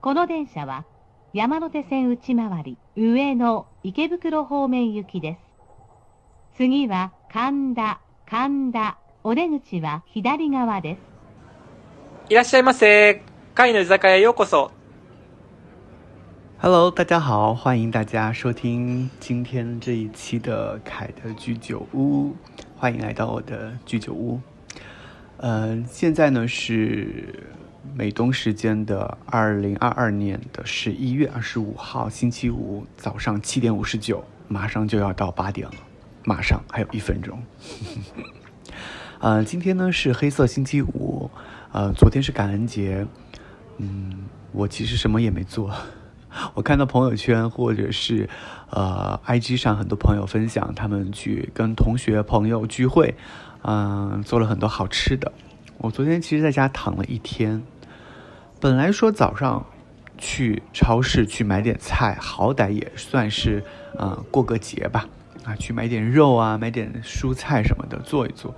この電車は山手線内回り上野池袋方面行きです。次は神田、神田、お出口は左側です。いらっしゃいませ。貝の居酒屋へようこそ。Hello，大家好，欢迎大家收听今天这一期的凯的居酒屋，欢迎来到我的居酒屋。呃，现在呢是美东时间的二零二二年的十一月二十五号星期五早上七点五十九，马上就要到八点了，马上还有一分钟。呃，今天呢是黑色星期五，呃，昨天是感恩节，嗯，我其实什么也没做。我看到朋友圈或者是，呃，IG 上很多朋友分享他们去跟同学朋友聚会，嗯，做了很多好吃的。我昨天其实在家躺了一天，本来说早上去超市去买点菜，好歹也算是，嗯，过个节吧，啊，去买点肉啊，买点蔬菜什么的做一做。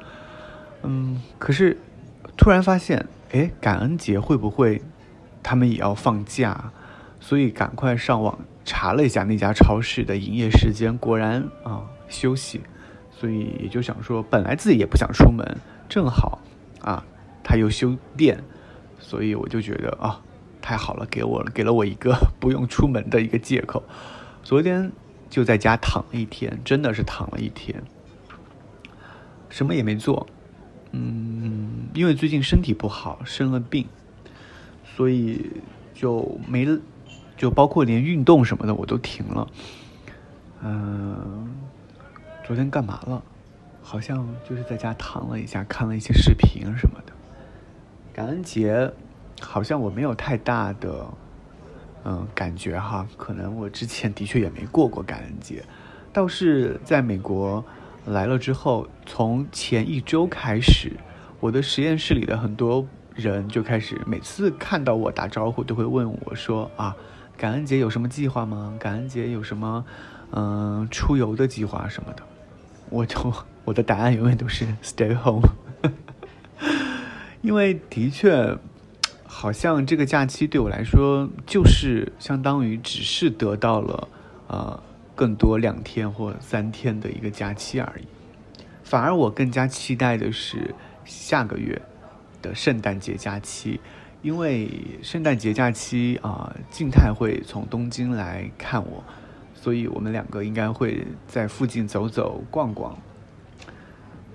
嗯，可是突然发现，哎，感恩节会不会他们也要放假？所以赶快上网查了一下那家超市的营业时间，果然啊休息，所以也就想说，本来自己也不想出门，正好啊他又休店，所以我就觉得啊太好了，给我给了我一个 不用出门的一个借口。昨天就在家躺了一天，真的是躺了一天，什么也没做，嗯，因为最近身体不好，生了病，所以就没。就包括连运动什么的我都停了，嗯，昨天干嘛了？好像就是在家躺了一下，看了一些视频什么的。感恩节好像我没有太大的嗯感觉哈，可能我之前的确也没过过感恩节，倒是在美国来了之后，从前一周开始，我的实验室里的很多人就开始每次看到我打招呼都会问我说啊。感恩节有什么计划吗？感恩节有什么，嗯，出游的计划什么的？我就 我的答案永远都是 stay home，因为的确，好像这个假期对我来说就是相当于只是得到了呃更多两天或三天的一个假期而已，反而我更加期待的是下个月的圣诞节假期。因为圣诞节假期啊，静态会从东京来看我，所以我们两个应该会在附近走走逛逛。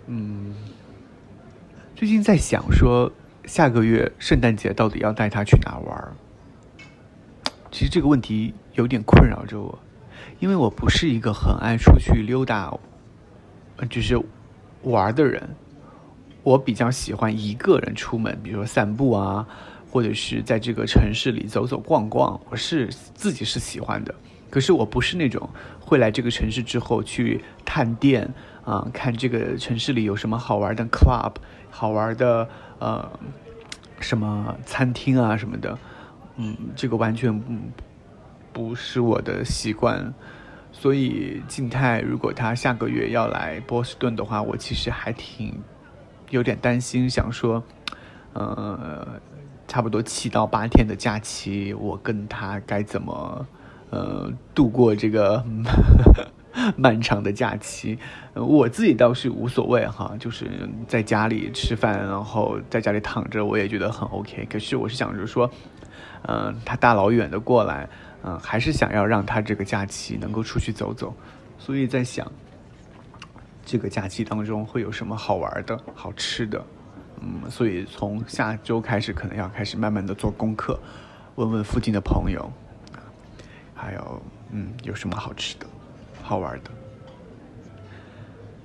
嗯，最近在想说，下个月圣诞节到底要带他去哪玩？其实这个问题有点困扰着我，因为我不是一个很爱出去溜达，就是玩的人。我比较喜欢一个人出门，比如说散步啊。或者是在这个城市里走走逛逛，我是自己是喜欢的。可是我不是那种会来这个城市之后去探店啊，看这个城市里有什么好玩的 club、好玩的呃什么餐厅啊什么的。嗯，这个完全不不是我的习惯。所以静态如果他下个月要来波士顿的话，我其实还挺有点担心，想说，呃。差不多七到八天的假期，我跟他该怎么，呃，度过这个 漫长的假期？我自己倒是无所谓哈，就是在家里吃饭，然后在家里躺着，我也觉得很 OK。可是我是想着说，嗯，他大老远的过来，嗯，还是想要让他这个假期能够出去走走，所以在想，这个假期当中会有什么好玩的、好吃的。嗯，所以从下周开始，可能要开始慢慢的做功课，问问附近的朋友，还有嗯，有什么好吃的、好玩的。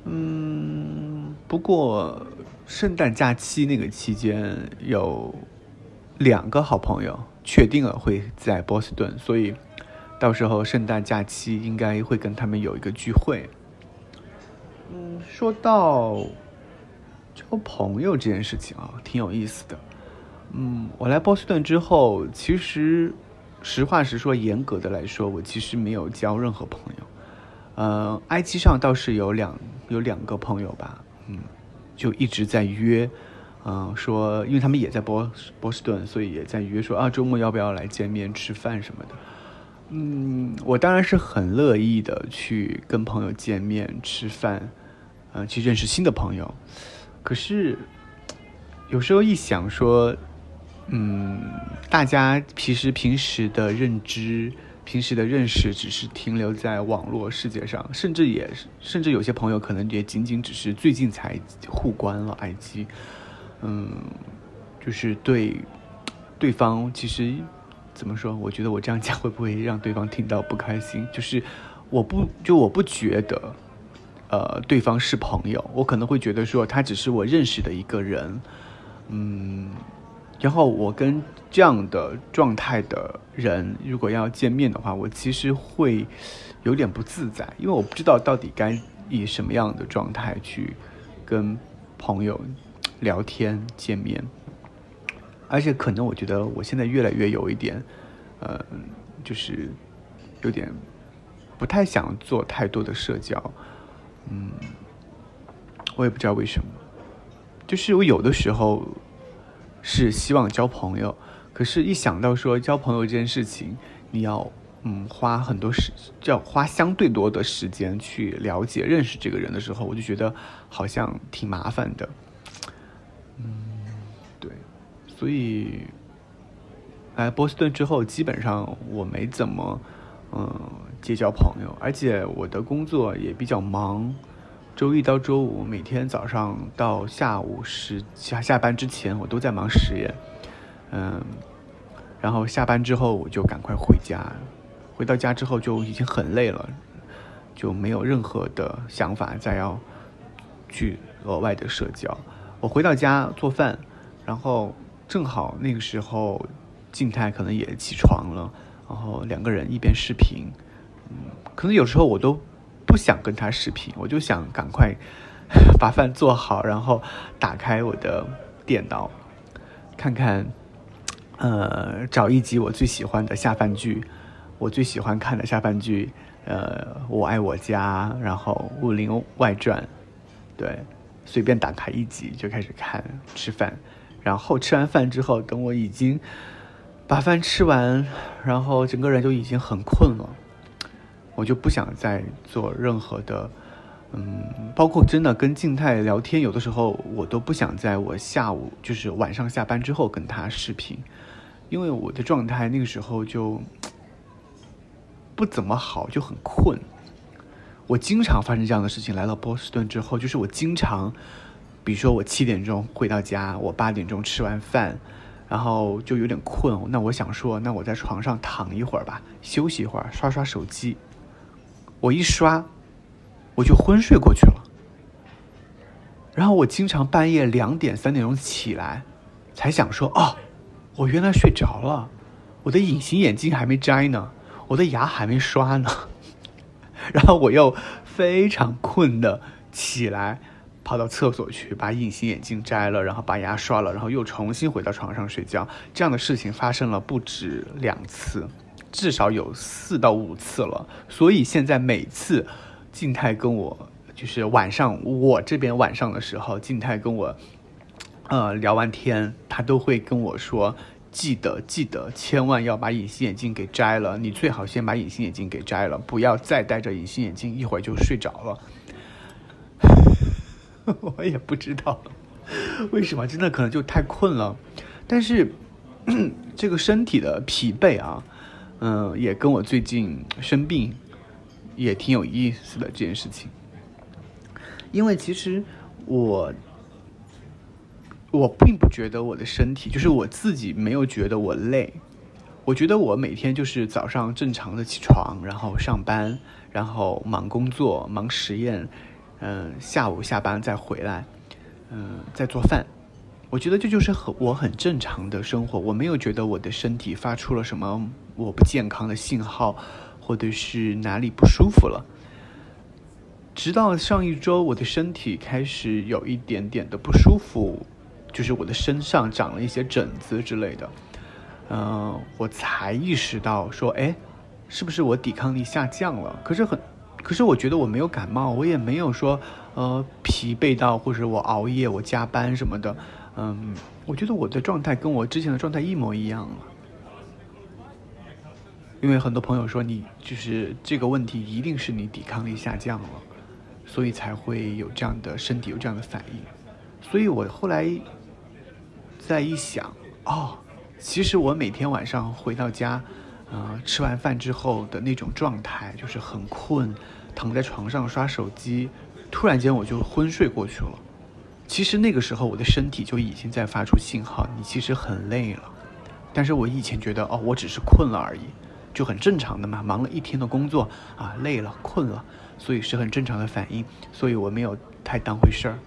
嗯，不过圣诞假期那个期间有两个好朋友确定了会在波士顿，所以到时候圣诞假期应该会跟他们有一个聚会。嗯，说到。交朋友这件事情啊，挺有意思的。嗯，我来波士顿之后，其实实话实说，严格的来说，我其实没有交任何朋友。呃，IG 上倒是有两有两个朋友吧，嗯，就一直在约，嗯，说因为他们也在波波士顿，所以也在约说啊，周末要不要来见面吃饭什么的。嗯，我当然是很乐意的去跟朋友见面吃饭，嗯，去认识新的朋友。可是有时候一想说，嗯，大家其实平时的认知、平时的认识，只是停留在网络世界上，甚至也甚至有些朋友可能也仅仅只是最近才互关了 IG，嗯，就是对对方其实。怎么说？我觉得我这样讲会不会让对方听到不开心？就是我不就我不觉得，呃，对方是朋友，我可能会觉得说他只是我认识的一个人，嗯，然后我跟这样的状态的人如果要见面的话，我其实会有点不自在，因为我不知道到底该以什么样的状态去跟朋友聊天见面。而且可能我觉得我现在越来越有一点，呃，就是有点不太想做太多的社交，嗯，我也不知道为什么，就是我有的时候是希望交朋友，可是一想到说交朋友这件事情，你要嗯花很多时，要花相对多的时间去了解认识这个人的时候，我就觉得好像挺麻烦的，嗯。对所以来波士顿之后，基本上我没怎么嗯结交朋友，而且我的工作也比较忙，周一到周五每天早上到下午十下下班之前，我都在忙实验，嗯，然后下班之后我就赶快回家，回到家之后就已经很累了，就没有任何的想法再要去额外的社交。我回到家做饭，然后。正好那个时候，静态可能也起床了，然后两个人一边视频，嗯，可能有时候我都不想跟他视频，我就想赶快 把饭做好，然后打开我的电脑，看看，呃，找一集我最喜欢的下饭剧，我最喜欢看的下饭剧，呃，我爱我家，然后《武林外传》，对，随便打开一集就开始看，吃饭。然后吃完饭之后，等我已经把饭吃完，然后整个人就已经很困了，我就不想再做任何的，嗯，包括真的跟静态聊天，有的时候我都不想在我下午就是晚上下班之后跟他视频，因为我的状态那个时候就不怎么好，就很困。我经常发生这样的事情，来到波士顿之后，就是我经常。比如说我七点钟回到家，我八点钟吃完饭，然后就有点困。那我想说，那我在床上躺一会儿吧，休息一会儿，刷刷手机。我一刷，我就昏睡过去了。然后我经常半夜两点、三点钟起来，才想说，哦，我原来睡着了，我的隐形眼镜还没摘呢，我的牙还没刷呢。然后我又非常困的起来。跑到厕所去，把隐形眼镜摘了，然后把牙刷了，然后又重新回到床上睡觉。这样的事情发生了不止两次，至少有四到五次了。所以现在每次静态跟我，就是晚上我这边晚上的时候，静态跟我，呃，聊完天，他都会跟我说：“记得记得，千万要把隐形眼镜给摘了。你最好先把隐形眼镜给摘了，不要再戴着隐形眼镜，一会儿就睡着了。”我也不知道为什么，真的可能就太困了。但是 这个身体的疲惫啊，嗯，也跟我最近生病也挺有意思的这件事情。因为其实我我并不觉得我的身体，就是我自己没有觉得我累。我觉得我每天就是早上正常的起床，然后上班，然后忙工作、忙实验。嗯，下午下班再回来，嗯，再做饭。我觉得这就是很我很正常的生活。我没有觉得我的身体发出了什么我不健康的信号，或者是哪里不舒服了。直到上一周，我的身体开始有一点点的不舒服，就是我的身上长了一些疹子之类的。嗯，我才意识到说，哎，是不是我抵抗力下降了？可是很。可是我觉得我没有感冒，我也没有说，呃，疲惫到或者我熬夜、我加班什么的，嗯，我觉得我的状态跟我之前的状态一模一样了。因为很多朋友说你就是这个问题一定是你抵抗力下降了，所以才会有这样的身体有这样的反应。所以我后来再一想，哦，其实我每天晚上回到家，呃，吃完饭之后的那种状态就是很困，躺在床上刷手机，突然间我就昏睡过去了。其实那个时候我的身体就已经在发出信号，你其实很累了。但是我以前觉得哦，我只是困了而已。就很正常的嘛，忙了一天的工作啊，累了困了，所以是很正常的反应，所以我没有太当回事儿。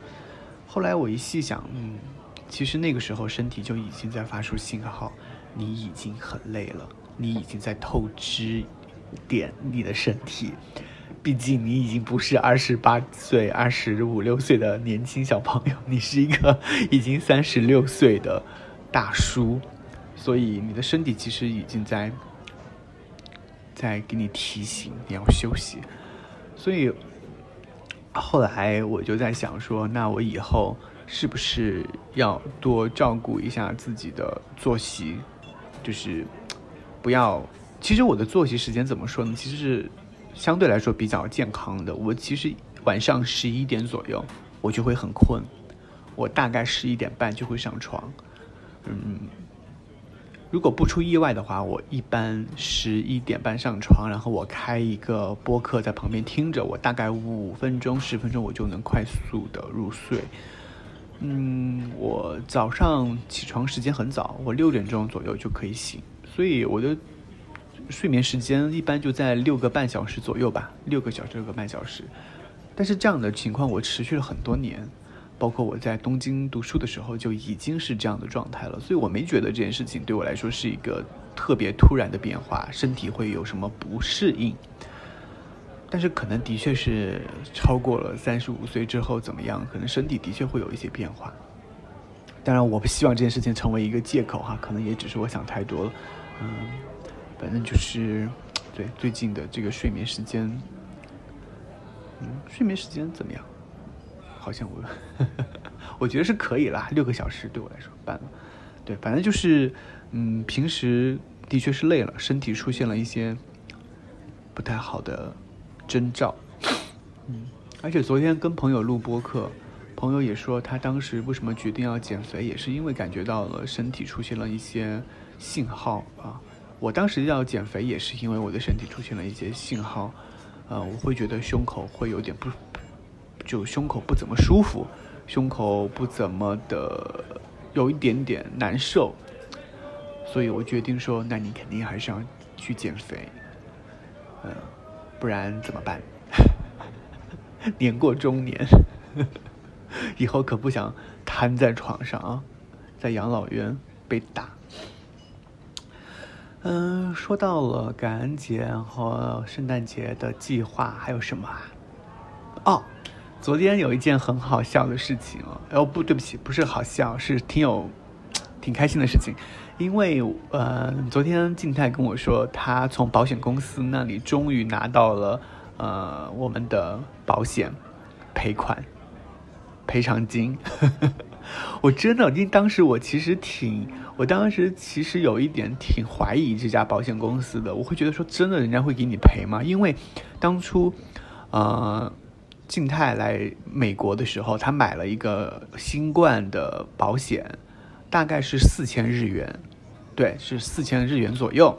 后来我一细想，嗯，其实那个时候身体就已经在发出信号，你已经很累了，你已经在透支点你的身体，毕竟你已经不是二十八岁、二十五六岁的年轻小朋友，你是一个已经三十六岁的大叔，所以你的身体其实已经在。在给你提醒你要休息，所以后来我就在想说，那我以后是不是要多照顾一下自己的作息，就是不要。其实我的作息时间怎么说呢？其实是相对来说比较健康的。我其实晚上十一点左右我就会很困，我大概十一点半就会上床，嗯。如果不出意外的话，我一般十一点半上床，然后我开一个播客在旁边听着，我大概五分钟、十分钟我就能快速的入睡。嗯，我早上起床时间很早，我六点钟左右就可以醒，所以我的睡眠时间一般就在六个半小时左右吧，六个小时、六个半小时。但是这样的情况我持续了很多年。包括我在东京读书的时候就已经是这样的状态了，所以我没觉得这件事情对我来说是一个特别突然的变化，身体会有什么不适应。但是可能的确是超过了三十五岁之后怎么样，可能身体的确会有一些变化。当然，我不希望这件事情成为一个借口哈，可能也只是我想太多了。嗯，反正就是对最近的这个睡眠时间，嗯，睡眠时间怎么样？好像我，我觉得是可以啦，六个小时对我来说半了。对，反正就是，嗯，平时的确是累了，身体出现了一些不太好的征兆。嗯，而且昨天跟朋友录播客，朋友也说他当时为什么决定要减肥，也是因为感觉到了身体出现了一些信号啊。我当时要减肥也是因为我的身体出现了一些信号，呃，我会觉得胸口会有点不。就胸口不怎么舒服，胸口不怎么的，有一点点难受，所以我决定说，那你肯定还是要去减肥，嗯，不然怎么办？年过中年，以后可不想瘫在床上啊，在养老院被打。嗯，说到了感恩节和圣诞节的计划，还有什么啊？哦。昨天有一件很好笑的事情哦，不对不起，不是好笑，是挺有，挺开心的事情，因为呃，昨天静泰跟我说，他从保险公司那里终于拿到了呃我们的保险赔款赔偿金，我真的，因为当时我其实挺，我当时其实有一点挺怀疑这家保险公司的，我会觉得说真的人家会给你赔吗？因为当初呃。静态来美国的时候，他买了一个新冠的保险，大概是四千日元，对，是四千日元左右。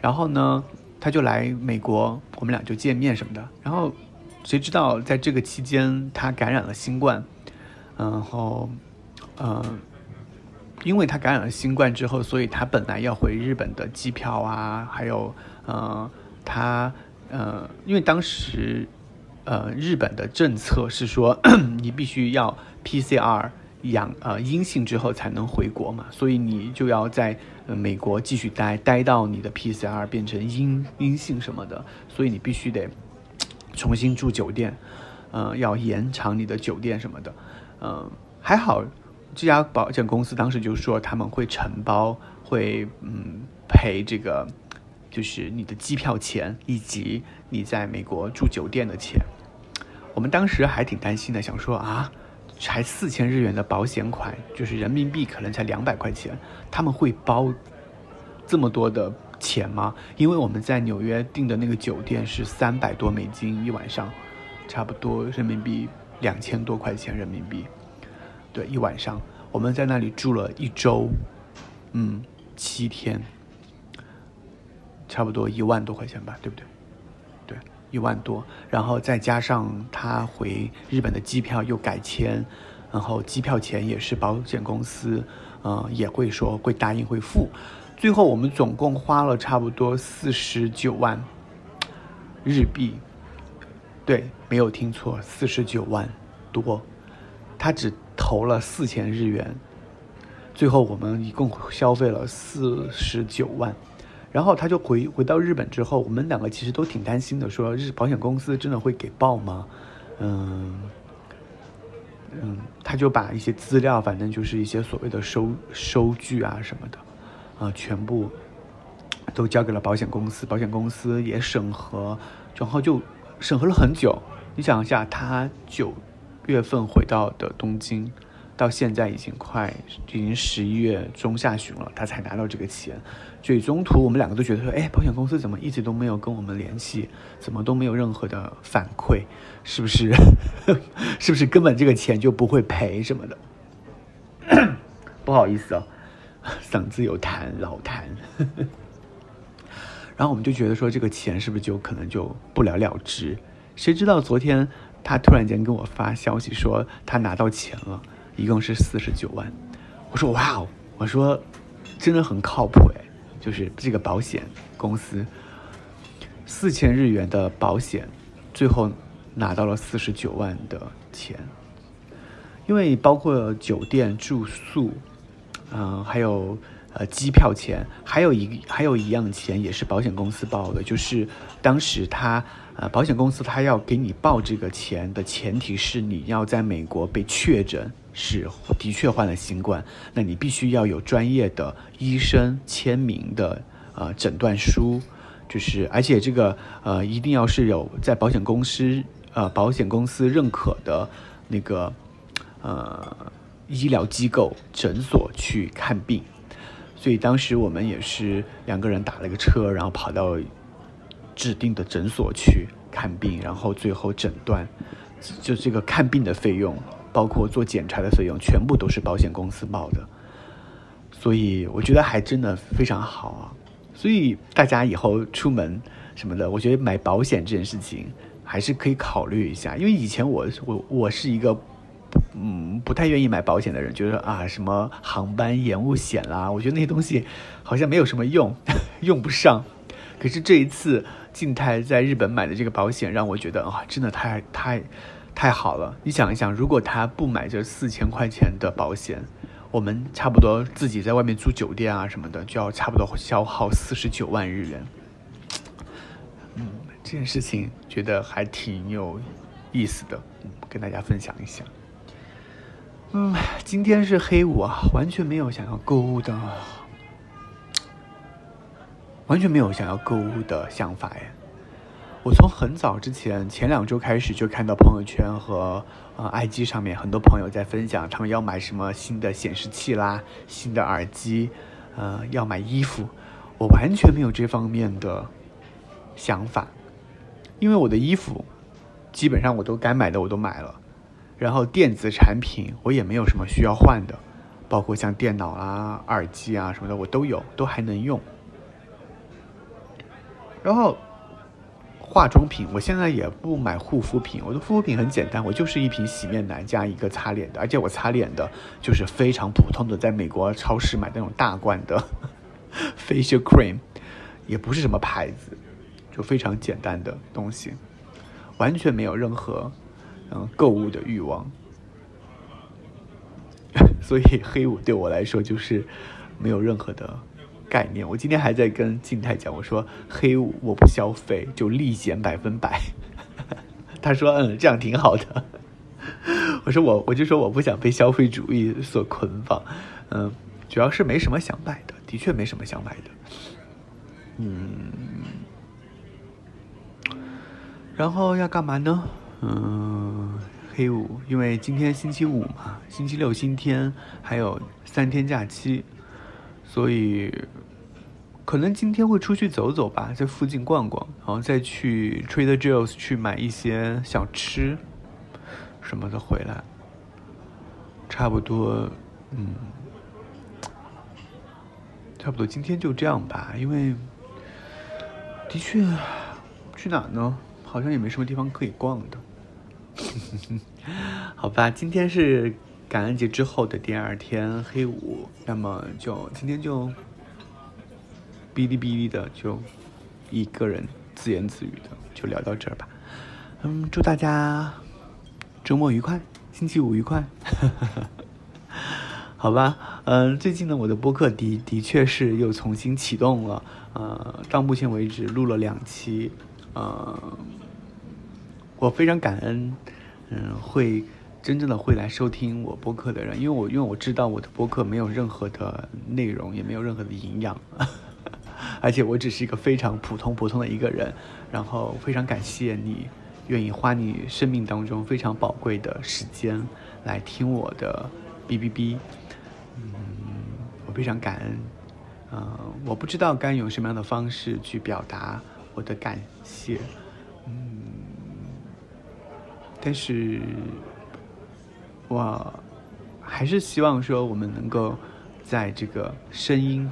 然后呢，他就来美国，我们俩就见面什么的。然后，谁知道在这个期间他感染了新冠，然后，嗯，因为他感染了新冠之后，所以他本来要回日本的机票啊，还有，嗯，他，呃，因为当时。呃，日本的政策是说，你必须要 PCR 阳呃阴性之后才能回国嘛，所以你就要在美国继续待，待到你的 PCR 变成阴阴性什么的，所以你必须得重新住酒店，呃，要延长你的酒店什么的，嗯，还好这家保险公司当时就说他们会承包，会嗯赔这个。就是你的机票钱以及你在美国住酒店的钱，我们当时还挺担心的，想说啊，才四千日元的保险款，就是人民币可能才两百块钱，他们会包这么多的钱吗？因为我们在纽约订的那个酒店是三百多美金一晚上，差不多人民币两千多块钱人民币，对，一晚上我们在那里住了一周，嗯，七天，差不多一万多块钱吧，对不对？对，一万多，然后再加上他回日本的机票又改签，然后机票钱也是保险公司，嗯、也会说会答应会付，最后我们总共花了差不多四十九万日币，对，没有听错，四十九万多，他只投了四千日元，最后我们一共消费了四十九万。然后他就回回到日本之后，我们两个其实都挺担心的，说日保险公司真的会给报吗？嗯嗯，他就把一些资料，反正就是一些所谓的收收据啊什么的，啊、全部都交给了保险公司，保险公司也审核，然后就审核了很久。你想一下，他九月份回到的东京，到现在已经快已经十一月中下旬了，他才拿到这个钱。所以中途我们两个都觉得说，哎，保险公司怎么一直都没有跟我们联系，怎么都没有任何的反馈，是不是？是不是根本这个钱就不会赔什么的？不好意思哦，嗓子有痰，老痰。然后我们就觉得说，这个钱是不是就可能就不了了之？谁知道昨天他突然间跟我发消息说他拿到钱了，一共是四十九万。我说哇哦，我说真的很靠谱哎，就是这个保险公司四千日元的保险，最后拿到了四十九万的钱，因为包括酒店住宿，嗯、还有呃机票钱，还有一还有一样钱也是保险公司报的，就是当时他呃保险公司他要给你报这个钱的前提是你要在美国被确诊是的确患了新冠，那你必须要有专业的医生签名的呃诊断书，就是而且这个呃一定要是有在保险公司呃保险公司认可的那个呃医疗机构诊所去看病，所以当时我们也是两个人打了个车，然后跑到指定的诊所去看病，然后最后诊断，就这个看病的费用，包括做检查的费用，全部都是保险公司报的，所以我觉得还真的非常好啊。所以大家以后出门什么的，我觉得买保险这件事情还是可以考虑一下，因为以前我我我是一个。嗯，不太愿意买保险的人，觉得啊，什么航班延误险啦，我觉得那些东西好像没有什么用，用不上。可是这一次静态在日本买的这个保险，让我觉得啊，真的太太太好了。你想一想，如果他不买这四千块钱的保险，我们差不多自己在外面住酒店啊什么的，就要差不多消耗四十九万日元。嗯，这件事情觉得还挺有意思的，跟大家分享一下。嗯，今天是黑五啊，完全没有想要购物的，完全没有想要购物的想法耶。我从很早之前，前两周开始就看到朋友圈和呃 IG 上面很多朋友在分享，他们要买什么新的显示器啦、新的耳机，呃，要买衣服。我完全没有这方面的想法，因为我的衣服基本上我都该买的我都买了。然后电子产品我也没有什么需要换的，包括像电脑啊、耳机啊什么的我都有，都还能用。然后化妆品我现在也不买护肤品，我的护肤品很简单，我就是一瓶洗面奶加一个擦脸的，而且我擦脸的就是非常普通的，在美国超市买那种大罐的 facial cream，也不是什么牌子，就非常简单的东西，完全没有任何。嗯，购物的欲望，所以黑五对我来说就是没有任何的概念。我今天还在跟静态讲，我说黑五我不消费就立减百分百。他说嗯，这样挺好的。我说我我就说我不想被消费主义所捆绑，嗯，主要是没什么想买的，的确没什么想买的。嗯，然后要干嘛呢？嗯，黑五，因为今天星期五嘛，星期六、星期天还有三天假期，所以可能今天会出去走走吧，在附近逛逛，然后再去 Trader Joe's 去买一些小吃什么的回来。差不多，嗯，差不多今天就这样吧，因为的确去哪呢？好像也没什么地方可以逛的。好吧，今天是感恩节之后的第二天黑五，那么就今天就哔哩哔哩的就一个人自言自语的就聊到这儿吧。嗯，祝大家周末愉快，星期五愉快。好吧，嗯，最近呢，我的播客的的确是又重新启动了，呃，到目前为止录了两期，呃。我非常感恩，嗯，会真正的会来收听我播客的人，因为我因为我知道我的播客没有任何的内容，也没有任何的营养，而且我只是一个非常普通普通的一个人，然后非常感谢你愿意花你生命当中非常宝贵的时间来听我的哔哔哔，嗯，我非常感恩，嗯，我不知道该用什么样的方式去表达我的感谢，但是，我还是希望说，我们能够在这个声音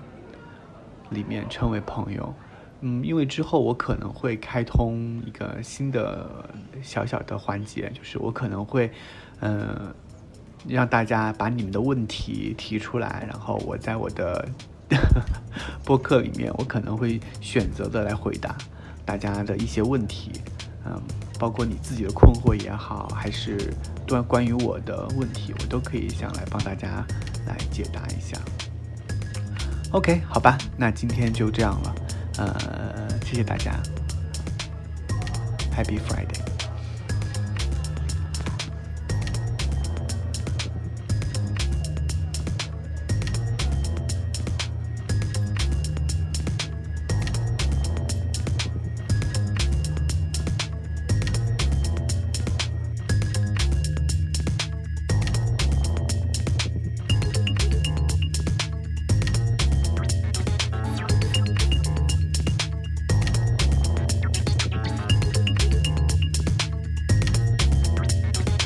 里面成为朋友。嗯，因为之后我可能会开通一个新的小小的环节，就是我可能会，嗯，让大家把你们的问题提出来，然后我在我的 播客里面，我可能会选择的来回答大家的一些问题。嗯，包括你自己的困惑也好，还是关关于我的问题，我都可以想来帮大家来解答一下。OK，好吧，那今天就这样了，呃，谢谢大家，Happy Friday。